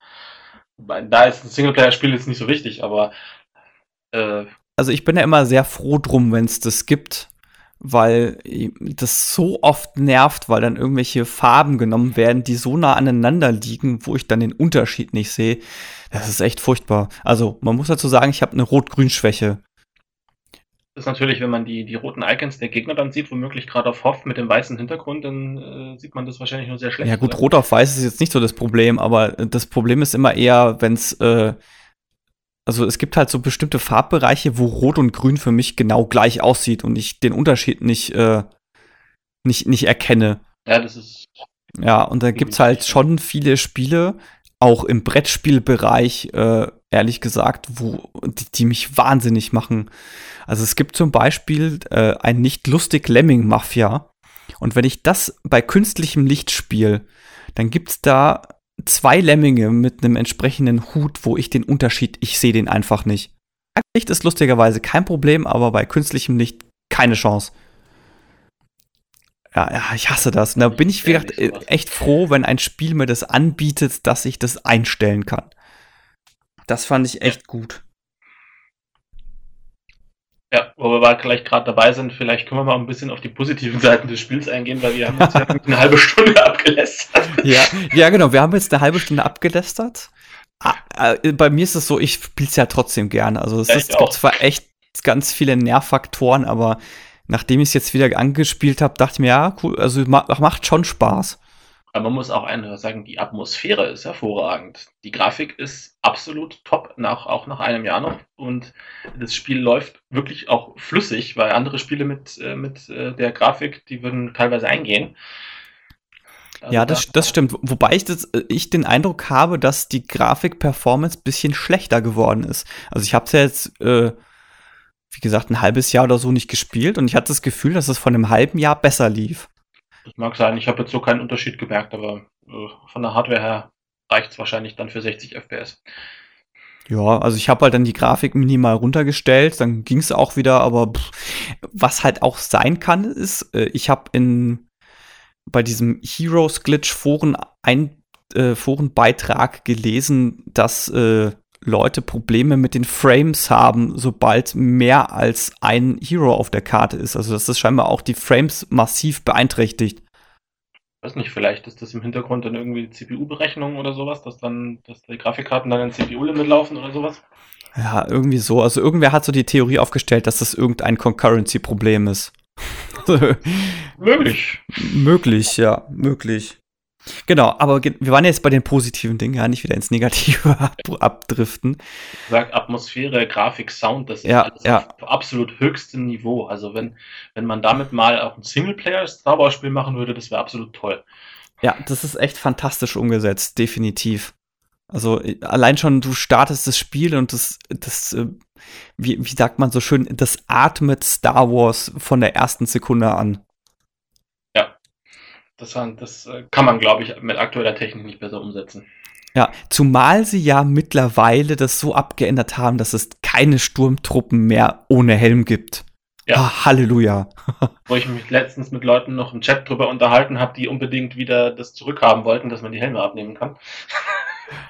Da ist ein Singleplayer-Spiel jetzt nicht so wichtig, aber äh, also ich bin ja immer sehr froh drum, wenn es das gibt, weil das so oft nervt, weil dann irgendwelche Farben genommen werden, die so nah aneinander liegen, wo ich dann den Unterschied nicht sehe. Das ist echt furchtbar. Also man muss dazu sagen, ich habe eine Rot-Grün-Schwäche. ist natürlich, wenn man die, die roten Icons der Gegner dann sieht, womöglich gerade auf Hoff mit dem weißen Hintergrund, dann äh, sieht man das wahrscheinlich nur sehr schlecht. Ja gut, oder? rot auf weiß ist jetzt nicht so das Problem, aber das Problem ist immer eher, wenn es, äh, also es gibt halt so bestimmte Farbbereiche, wo rot und grün für mich genau gleich aussieht und ich den Unterschied nicht, äh, nicht, nicht erkenne. Ja, das ist. Ja, und da gibt es halt schon viele Spiele, auch im Brettspielbereich, äh, ehrlich gesagt, wo die, die, mich wahnsinnig machen. Also es gibt zum Beispiel äh, ein nicht lustig Lemming Mafia. Und wenn ich das bei künstlichem Licht spiele, dann gibt es da zwei Lemminge mit einem entsprechenden Hut, wo ich den Unterschied, ich sehe den einfach nicht. Licht ist lustigerweise kein Problem, aber bei künstlichem Licht keine Chance. Ja, ja, ich hasse das. Und da bin ich, wie gesagt, echt froh, wenn ein Spiel mir das anbietet, dass ich das einstellen kann. Das fand ich echt gut. Ja, wo wir gleich gerade dabei sind, vielleicht können wir mal ein bisschen auf die positiven Seiten des Spiels eingehen, weil wir haben jetzt ja eine halbe Stunde abgelästert. Ja, ja, genau, wir haben jetzt eine halbe Stunde abgelästert. Ah, äh, bei mir ist es so, ich spiele es ja trotzdem gerne. Also es, ist, es gibt zwar echt ganz viele Nervfaktoren, aber nachdem ich es jetzt wieder angespielt habe, dachte ich mir, ja, cool, also macht schon Spaß. Aber man muss auch einfach sagen, die Atmosphäre ist hervorragend. Die Grafik ist absolut top, nach, auch nach einem Jahr noch. Und das Spiel läuft wirklich auch flüssig, weil andere Spiele mit, äh, mit äh, der Grafik, die würden teilweise eingehen. Also ja, das, das stimmt. Wobei ich, das, äh, ich den Eindruck habe, dass die Grafik-Performance ein bisschen schlechter geworden ist. Also ich habe es ja jetzt, äh, wie gesagt, ein halbes Jahr oder so nicht gespielt und ich hatte das Gefühl, dass es von einem halben Jahr besser lief. Das mag sein, ich habe jetzt so keinen Unterschied gemerkt, aber äh, von der Hardware her reicht es wahrscheinlich dann für 60 FPS. Ja, also ich habe halt dann die Grafik minimal runtergestellt, dann ging es auch wieder, aber pff, was halt auch sein kann, ist, äh, ich habe in bei diesem Heroes Glitch Foren ein äh, Forenbeitrag gelesen, dass äh, Leute Probleme mit den Frames haben, sobald mehr als ein Hero auf der Karte ist. Also dass das scheinbar auch die Frames massiv beeinträchtigt. Ich weiß nicht, vielleicht ist das im Hintergrund dann irgendwie CPU-Berechnung oder sowas, dass dann, dass die Grafikkarten dann ein CPU-Limit laufen oder sowas. Ja, irgendwie so. Also irgendwer hat so die Theorie aufgestellt, dass das irgendein Concurrency-Problem ist. möglich. Möglich, ja, möglich. Genau, aber wir waren jetzt bei den positiven Dingen, ja, nicht wieder ins Negative abdriften. Sagt Atmosphäre, Grafik, Sound, das ist ja, alles ja. auf absolut höchstem Niveau. Also wenn, wenn man damit mal auch ein Singleplayer-Star Wars-Spiel machen würde, das wäre absolut toll. Ja, das ist echt fantastisch umgesetzt, definitiv. Also allein schon, du startest das Spiel und das, das, äh, wie, wie sagt man so schön, das atmet Star Wars von der ersten Sekunde an. Das, das äh, kann man, glaube ich, mit aktueller Technik nicht besser umsetzen. Ja, zumal sie ja mittlerweile das so abgeändert haben, dass es keine Sturmtruppen mehr ohne Helm gibt. Ja. Ah, Halleluja. Wo ich mich letztens mit Leuten noch im Chat drüber unterhalten habe, die unbedingt wieder das zurückhaben wollten, dass man die Helme abnehmen kann.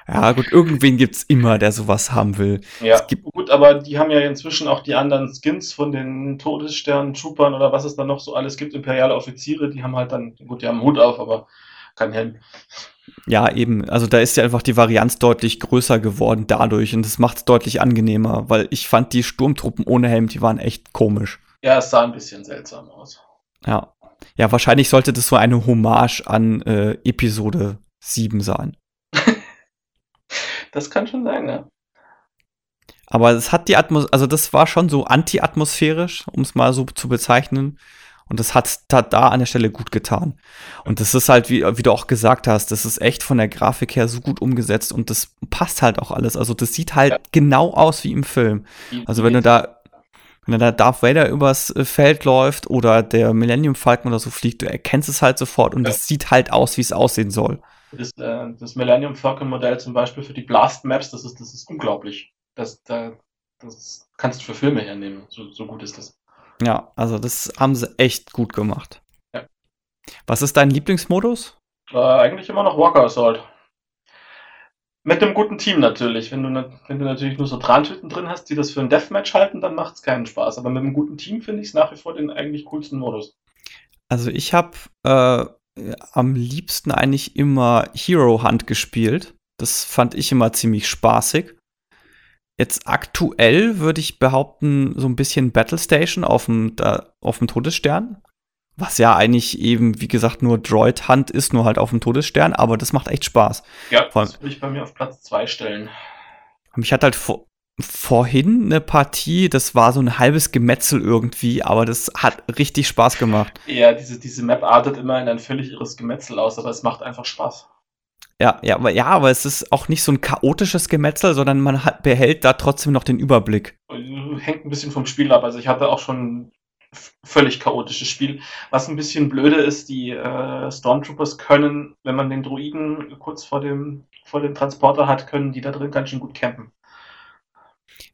Ja, gut, irgendwen gibt es immer, der sowas haben will. Ja, gut, aber die haben ja inzwischen auch die anderen Skins von den Todessternen, Troopern oder was es da noch so alles gibt, imperiale Offiziere, die haben halt dann, gut, die haben einen Hut auf, aber kein Helm. Ja, eben. Also da ist ja einfach die Varianz deutlich größer geworden dadurch und das macht es deutlich angenehmer, weil ich fand die Sturmtruppen ohne Helm, die waren echt komisch. Ja, es sah ein bisschen seltsam aus. Ja. Ja, wahrscheinlich sollte das so eine Hommage an äh, Episode 7 sein. Das kann schon sein, ja. Aber es hat die Atmosphäre, also das war schon so anti-atmosphärisch, um es mal so zu bezeichnen. Und das hat da an der Stelle gut getan. Und das ist halt, wie, wie du auch gesagt hast, das ist echt von der Grafik her so gut umgesetzt und das passt halt auch alles. Also das sieht halt ja. genau aus wie im Film. Also wenn du da, wenn da Darth Vader übers äh, Feld läuft oder der Millennium Falcon oder so fliegt, du erkennst es halt sofort und es ja. sieht halt aus, wie es aussehen soll. Das, äh, das Millennium Falcon Modell zum Beispiel für die Blast Maps, das ist, das ist unglaublich. Das, das, das kannst du für Filme hernehmen. So, so gut ist das. Ja, also das haben sie echt gut gemacht. Ja. Was ist dein Lieblingsmodus? Äh, eigentlich immer noch Walker Assault. Mit einem guten Team natürlich. Wenn du, wenn du natürlich nur so Trantüten drin hast, die das für ein Deathmatch halten, dann macht es keinen Spaß. Aber mit einem guten Team finde ich es nach wie vor den eigentlich coolsten Modus. Also ich habe äh, am liebsten eigentlich immer Hero Hunt gespielt. Das fand ich immer ziemlich spaßig. jetzt aktuell würde ich behaupten, so ein bisschen Battle Station auf dem, da, auf dem Todesstern. Was ja eigentlich eben, wie gesagt, nur Droid Hunt ist, nur halt auf dem Todesstern, aber das macht echt Spaß. Ja, das würde ich bei mir auf Platz 2 stellen. Mich hat halt vor, vorhin eine Partie, das war so ein halbes Gemetzel irgendwie, aber das hat richtig Spaß gemacht. Ja, diese, diese Map artet immer in ein völlig irres Gemetzel aus, aber es macht einfach Spaß. Ja, ja, aber ja, aber es ist auch nicht so ein chaotisches Gemetzel, sondern man hat, behält da trotzdem noch den Überblick. Hängt ein bisschen vom Spiel ab. Also ich hatte auch schon völlig chaotisches Spiel. Was ein bisschen blöde ist, die äh, Stormtroopers können, wenn man den Druiden kurz vor dem, vor dem Transporter hat, können die da drin ganz schön gut campen.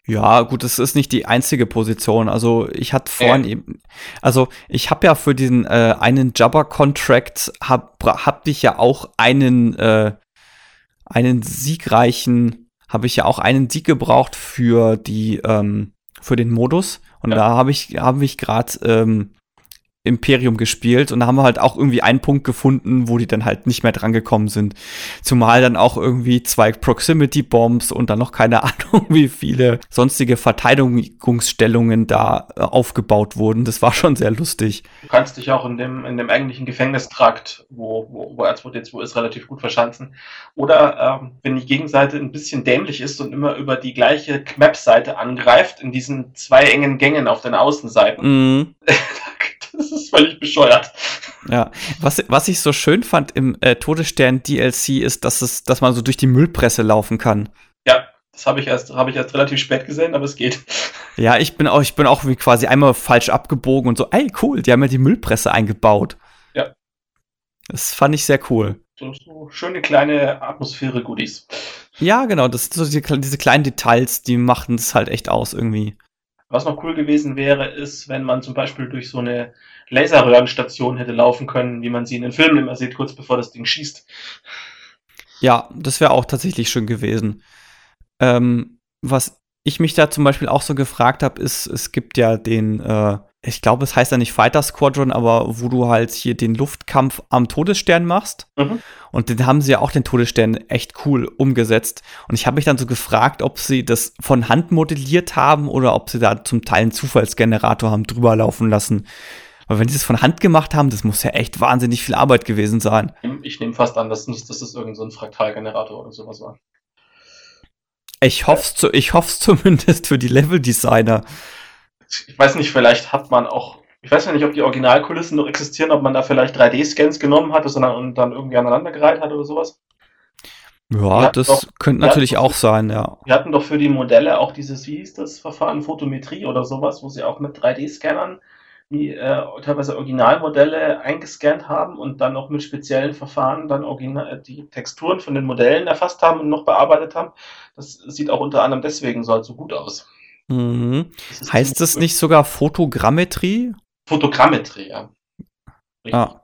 Ja, gut, es ist nicht die einzige Position. Also ich hatte vorhin äh. eben, also ich habe ja für diesen äh, einen Jabba-Contract hab, hab ich ja auch einen äh, einen siegreichen, habe ich ja auch einen Sieg gebraucht für die ähm, für den Modus und ja. da habe ich habe ich gerade ähm, Imperium gespielt und da haben wir halt auch irgendwie einen Punkt gefunden, wo die dann halt nicht mehr dran gekommen sind. Zumal dann auch irgendwie zwei Proximity Bombs und dann noch keine Ahnung, wie viele sonstige Verteidigungsstellungen da äh, aufgebaut wurden. Das war schon sehr lustig. Du kannst dich auch in dem, in dem eigentlichen Gefängnistrakt, wo, wo, wo R2D2 ist, relativ gut verschanzen. Oder ähm, wenn die Gegenseite ein bisschen dämlich ist und immer über die gleiche Map-Seite angreift, in diesen zwei engen Gängen auf den Außenseiten. Mm. Das ist völlig bescheuert. Ja, was, was ich so schön fand im äh, Todesstern DLC ist, dass es, dass man so durch die Müllpresse laufen kann. Ja, das habe ich erst, habe ich erst relativ spät gesehen, aber es geht. Ja, ich bin auch, ich bin auch wie quasi einmal falsch abgebogen und so, ey, cool, die haben ja die Müllpresse eingebaut. Ja. Das fand ich sehr cool. So, so schöne kleine Atmosphäre-Goodies. Ja, genau, das sind so diese, diese kleinen Details, die machen es halt echt aus irgendwie. Was noch cool gewesen wäre, ist, wenn man zum Beispiel durch so eine Laserröhrenstation hätte laufen können, wie man sie in den Filmen immer sieht, kurz bevor das Ding schießt. Ja, das wäre auch tatsächlich schön gewesen. Ähm, was ich mich da zum Beispiel auch so gefragt habe, ist, es gibt ja den, äh, ich glaube, es heißt ja nicht Fighter Squadron, aber wo du halt hier den Luftkampf am Todesstern machst. Mhm. Und den haben sie ja auch den Todesstern echt cool umgesetzt. Und ich habe mich dann so gefragt, ob sie das von Hand modelliert haben oder ob sie da zum Teil einen Zufallsgenerator haben drüber laufen lassen. Weil wenn sie es von Hand gemacht haben, das muss ja echt wahnsinnig viel Arbeit gewesen sein. Ich nehme fast an, dass, dass das irgendein so Fraktalgenerator oder sowas war. Ich hoffe es ich hoff's zumindest für die Level-Designer. Ich weiß nicht, vielleicht hat man auch, ich weiß ja nicht, ob die Originalkulissen noch existieren, ob man da vielleicht 3D-Scans genommen hat und dann irgendwie aneinandergereiht hat oder sowas. Ja, das doch, könnte natürlich auch sein, ja. Wir hatten doch für die Modelle auch dieses, wie hieß das Verfahren, Photometrie oder sowas, wo sie auch mit 3D-Scannern die äh, teilweise Originalmodelle eingescannt haben und dann noch mit speziellen Verfahren dann original, die Texturen von den Modellen erfasst haben und noch bearbeitet haben. Das sieht auch unter anderem deswegen so, halt so gut aus. Mhm. Das heißt das nicht sogar Fotogrammetrie? Fotogrammetrie, ja. Richtig. Ah.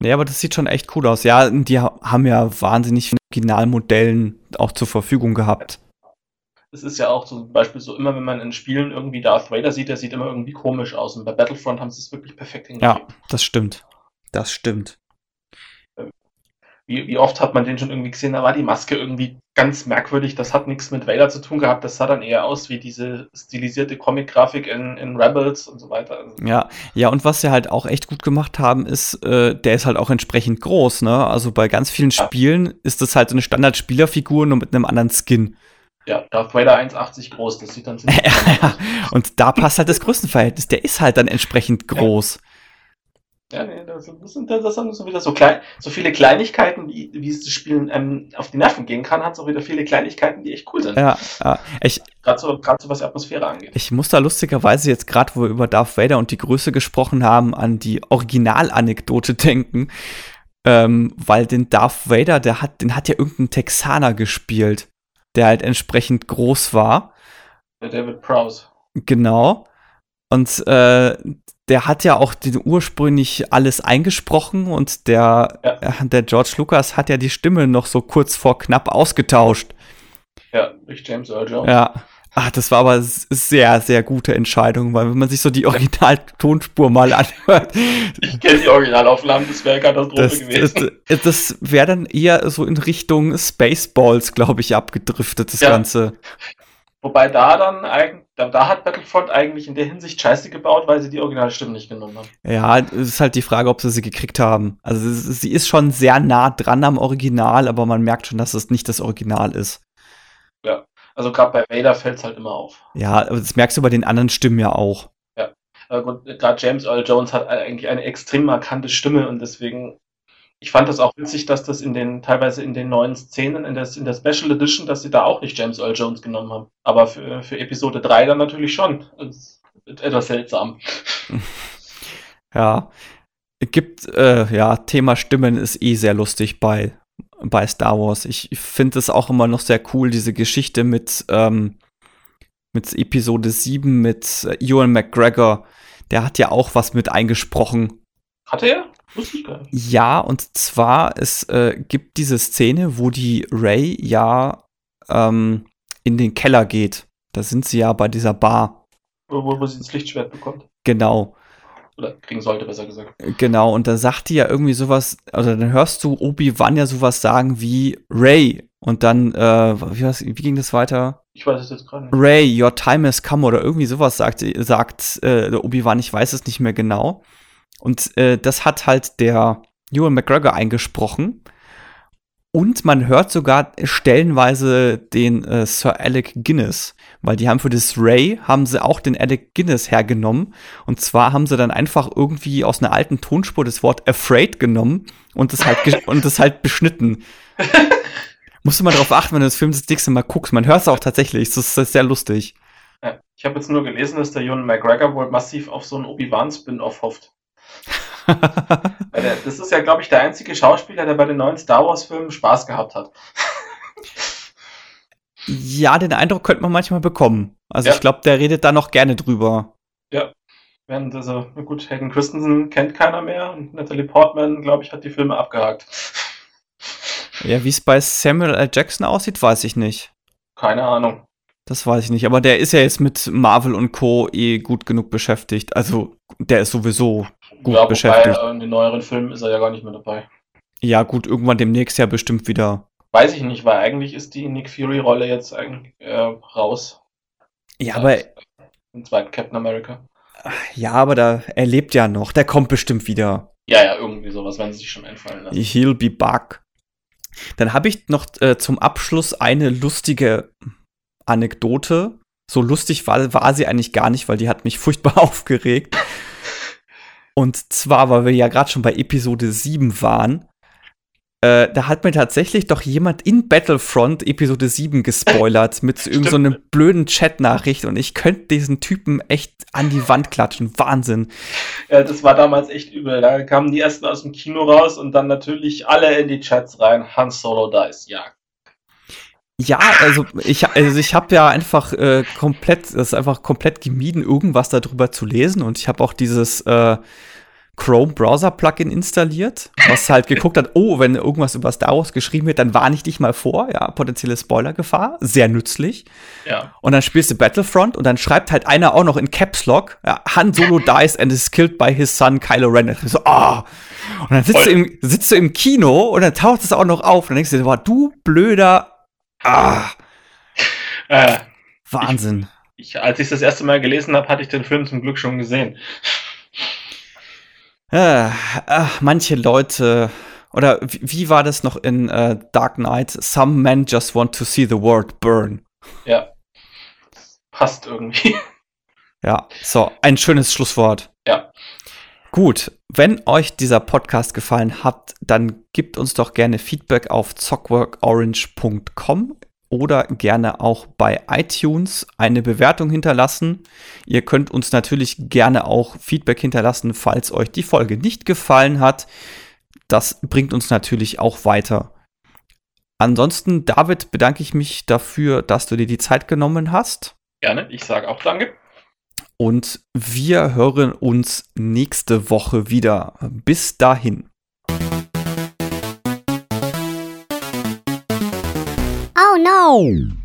Nee, aber das sieht schon echt cool aus. Ja, die haben ja wahnsinnig viele Originalmodellen auch zur Verfügung gehabt es ist ja auch zum Beispiel so, immer wenn man in Spielen irgendwie Darth Vader sieht, der sieht immer irgendwie komisch aus. Und bei Battlefront haben sie es wirklich perfekt hingekriegt. Ja, das stimmt. Das stimmt. Wie, wie oft hat man den schon irgendwie gesehen? Da war die Maske irgendwie ganz merkwürdig. Das hat nichts mit Vader zu tun gehabt. Das sah dann eher aus wie diese stilisierte Comic-Grafik in, in Rebels und so weiter. Also ja, ja, und was sie halt auch echt gut gemacht haben, ist, äh, der ist halt auch entsprechend groß, ne? Also bei ganz vielen Spielen ja. ist das halt so eine Standard-Spielerfigur, nur mit einem anderen Skin. Ja, Darth Vader 1,80 groß, das sieht dann ziemlich aus. Und da passt halt das Größenverhältnis, der ist halt dann entsprechend groß. Ja, nee, das, sind, das sind so wieder so, klein, so viele Kleinigkeiten, wie, wie es das Spielen ähm, auf die Nerven gehen kann, hat es auch wieder viele Kleinigkeiten, die echt cool sind. Ja, ja. Gerade so, so was die Atmosphäre angeht. Ich muss da lustigerweise jetzt gerade, wo wir über Darth Vader und die Größe gesprochen haben, an die Originalanekdote denken. Ähm, weil den Darth Vader, der hat, den hat ja irgendein Texaner gespielt der halt entsprechend groß war. Der David Prowse. Genau. Und äh, der hat ja auch den ursprünglich alles eingesprochen und der, ja. äh, der George Lucas hat ja die Stimme noch so kurz vor knapp ausgetauscht. Ja, durch James Earl Jones. Ja. Ach, das war aber sehr, sehr gute Entscheidung, weil wenn man sich so die Original-Tonspur mal anhört. Ich kenne die Originalaufnahmen, das wäre Katastrophe das, gewesen. Das, das wäre dann eher so in Richtung Spaceballs, glaube ich, abgedriftet, das ja. Ganze. Wobei da dann eigentlich, da, da, hat Battlefront eigentlich in der Hinsicht Scheiße gebaut, weil sie die Originalstimme nicht genommen haben. Ja, es ist halt die Frage, ob sie sie gekriegt haben. Also sie ist schon sehr nah dran am Original, aber man merkt schon, dass es nicht das Original ist. Ja, also gerade bei Vader fällt es halt immer auf. Ja, aber das merkst du bei den anderen Stimmen ja auch. Ja, gerade James Earl Jones hat eigentlich eine extrem markante Stimme und deswegen ich fand das auch witzig, dass das in den, teilweise in den neuen Szenen, in, des, in der Special Edition, dass sie da auch nicht James Earl Jones genommen haben. Aber für, für Episode 3 dann natürlich schon. Das etwas seltsam. Ja. Gibt, äh, ja, Thema Stimmen ist eh sehr lustig bei, bei Star Wars. Ich finde es auch immer noch sehr cool, diese Geschichte mit, ähm, mit Episode 7 mit Ewan McGregor. Der hat ja auch was mit eingesprochen. Hatte er? Wusste ich gar nicht. Ja, und zwar, es äh, gibt diese Szene, wo die Ray ja ähm, in den Keller geht. Da sind sie ja bei dieser Bar. Wo, wo sie das Lichtschwert bekommt. Genau. Oder kriegen sollte, besser gesagt. Äh, genau, und da sagt die ja irgendwie sowas, also dann hörst du Obi-Wan ja sowas sagen wie Ray. Und dann, äh, wie, was, wie ging das weiter? Ich weiß es jetzt gerade nicht. Ray, your time has come oder irgendwie sowas sagt, sagt äh, Obi-Wan, ich weiß es nicht mehr genau. Und äh, das hat halt der Ewan McGregor eingesprochen. Und man hört sogar stellenweise den äh, Sir Alec Guinness, weil die haben für das Ray, haben sie auch den Alec Guinness hergenommen. Und zwar haben sie dann einfach irgendwie aus einer alten Tonspur das Wort afraid genommen und das halt, und das halt beschnitten. Musst du mal drauf achten, wenn du das Film das nächste Mal guckst. Man hört es auch tatsächlich. Das ist sehr lustig. Ja, ich habe jetzt nur gelesen, dass der Ewan McGregor wohl massiv auf so einen Obi-Wan-Spin-Off hofft. Das ist ja, glaube ich, der einzige Schauspieler, der bei den neuen Star Wars-Filmen Spaß gehabt hat. ja, den Eindruck könnte man manchmal bekommen. Also ja. ich glaube, der redet da noch gerne drüber. Ja. Während also, gut, Hayden Christensen kennt keiner mehr und Natalie Portman, glaube ich, hat die Filme abgehakt. Ja, wie es bei Samuel L. Jackson aussieht, weiß ich nicht. Keine Ahnung. Das weiß ich nicht, aber der ist ja jetzt mit Marvel und Co. eh gut genug beschäftigt. Also, der ist sowieso gut ja, beschäftigt. Wobei, in den neueren Filmen ist er ja gar nicht mehr dabei. Ja, gut, irgendwann demnächst ja bestimmt wieder. Weiß ich nicht, weil eigentlich ist die Nick Fury-Rolle jetzt eigentlich äh, raus. Ja, aber. Im zweiten Captain America. Ja, aber da, er lebt ja noch. Der kommt bestimmt wieder. Ja, ja, irgendwie sowas, wenn sie sich schon einfallen lassen. He'll be back. Dann habe ich noch äh, zum Abschluss eine lustige Anekdote. So lustig war, war sie eigentlich gar nicht, weil die hat mich furchtbar aufgeregt. Und zwar, weil wir ja gerade schon bei Episode 7 waren, äh, da hat mir tatsächlich doch jemand in Battlefront Episode 7 gespoilert mit irgendeiner so blöden Chat-Nachricht und ich könnte diesen Typen echt an die Wand klatschen. Wahnsinn. Ja, das war damals echt übel. Da kamen die ersten aus dem Kino raus und dann natürlich alle in die Chats rein. Han Solo Dice, ja. Ja, also ich, also ich habe ja einfach äh, komplett, das ist einfach komplett gemieden, irgendwas darüber zu lesen. Und ich habe auch dieses äh, Chrome Browser Plugin installiert, was halt geguckt hat, oh, wenn irgendwas über Star Wars geschrieben wird, dann warne ich dich mal vor, ja, potenzielle Spoilergefahr, sehr nützlich. Ja. Und dann spielst du Battlefront und dann schreibt halt einer auch noch in Caps Lock, ja, Han Solo dies and is killed by his son Kylo Ren. so, ah. Oh. Und dann sitzt du, im, sitzt du im Kino und dann taucht es auch noch auf und dann denkst du, boah, du blöder Ah. Äh, Wahnsinn. Ich, ich, als ich das erste Mal gelesen habe, hatte ich den Film zum Glück schon gesehen. Äh, äh, manche Leute, oder wie, wie, war das noch in äh, Dark Knight? Some men just want to see the world burn. Ja. Passt irgendwie. Ja, so, ein schönes Schlusswort. Gut, wenn euch dieser Podcast gefallen hat, dann gebt uns doch gerne Feedback auf zockworkorange.com oder gerne auch bei iTunes eine Bewertung hinterlassen. Ihr könnt uns natürlich gerne auch Feedback hinterlassen, falls euch die Folge nicht gefallen hat. Das bringt uns natürlich auch weiter. Ansonsten, David, bedanke ich mich dafür, dass du dir die Zeit genommen hast. Gerne, ich sage auch danke. Und wir hören uns nächste Woche wieder. Bis dahin. Oh no!